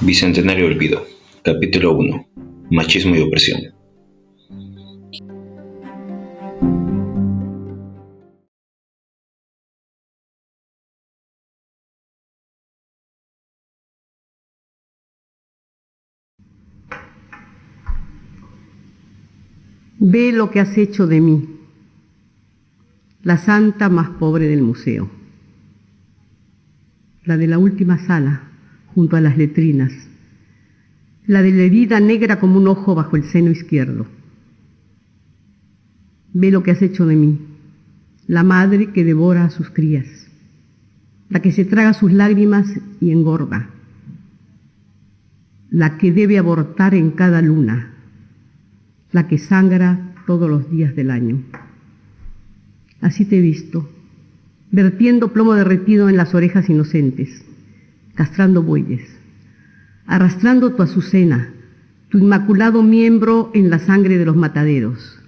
Bicentenario Olvido, capítulo 1. Machismo y opresión. Ve lo que has hecho de mí, la santa más pobre del museo, la de la última sala, junto a las letrinas, la de la herida negra como un ojo bajo el seno izquierdo. Ve lo que has hecho de mí, la madre que devora a sus crías, la que se traga sus lágrimas y engorda, la que debe abortar en cada luna, la que sangra todos los días del año. Así te he visto, vertiendo plomo derretido en las orejas inocentes, castrando bueyes, arrastrando tu azucena, tu inmaculado miembro en la sangre de los mataderos,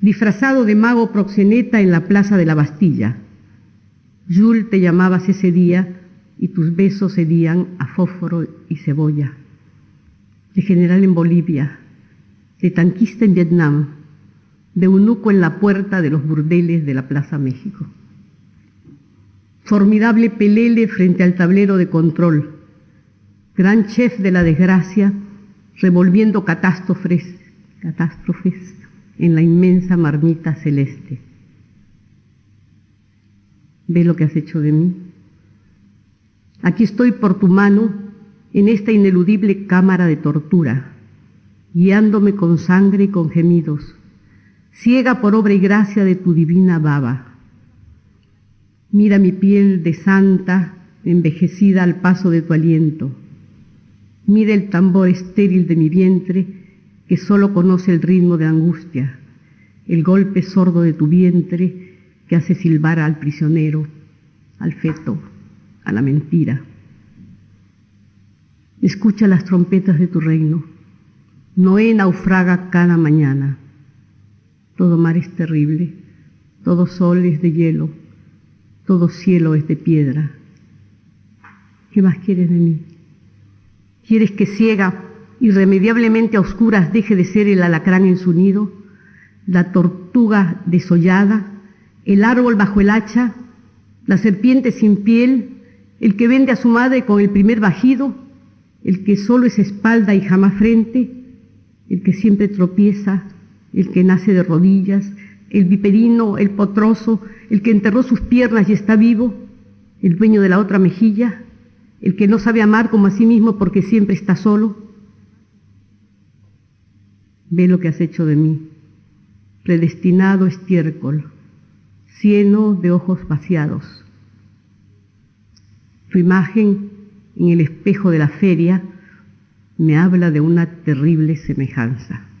disfrazado de mago proxeneta en la plaza de la Bastilla. Jules te llamabas ese día y tus besos serían a fósforo y cebolla. De general en Bolivia, de tanquista en Vietnam, de eunuco en la puerta de los burdeles de la Plaza México. Formidable pelele frente al tablero de control, gran chef de la desgracia, revolviendo catástrofes, catástrofes en la inmensa marmita celeste. ¿Ve lo que has hecho de mí? Aquí estoy por tu mano en esta ineludible cámara de tortura guiándome con sangre y con gemidos, ciega por obra y gracia de tu divina baba. Mira mi piel de santa, envejecida al paso de tu aliento. Mira el tambor estéril de mi vientre que solo conoce el ritmo de angustia, el golpe sordo de tu vientre que hace silbar al prisionero, al feto, a la mentira. Escucha las trompetas de tu reino Noé naufraga cada mañana. Todo mar es terrible, todo sol es de hielo, todo cielo es de piedra. ¿Qué más quieres de mí? ¿Quieres que ciega, irremediablemente a oscuras, deje de ser el alacrán en su nido, la tortuga desollada, el árbol bajo el hacha, la serpiente sin piel, el que vende a su madre con el primer bajido, el que solo es espalda y jamás frente, el que siempre tropieza, el que nace de rodillas, el viperino, el potroso, el que enterró sus piernas y está vivo, el dueño de la otra mejilla, el que no sabe amar como a sí mismo porque siempre está solo. Ve lo que has hecho de mí, predestinado estiércol, cieno de ojos vaciados. Tu imagen en el espejo de la feria me habla de una terrible semejanza.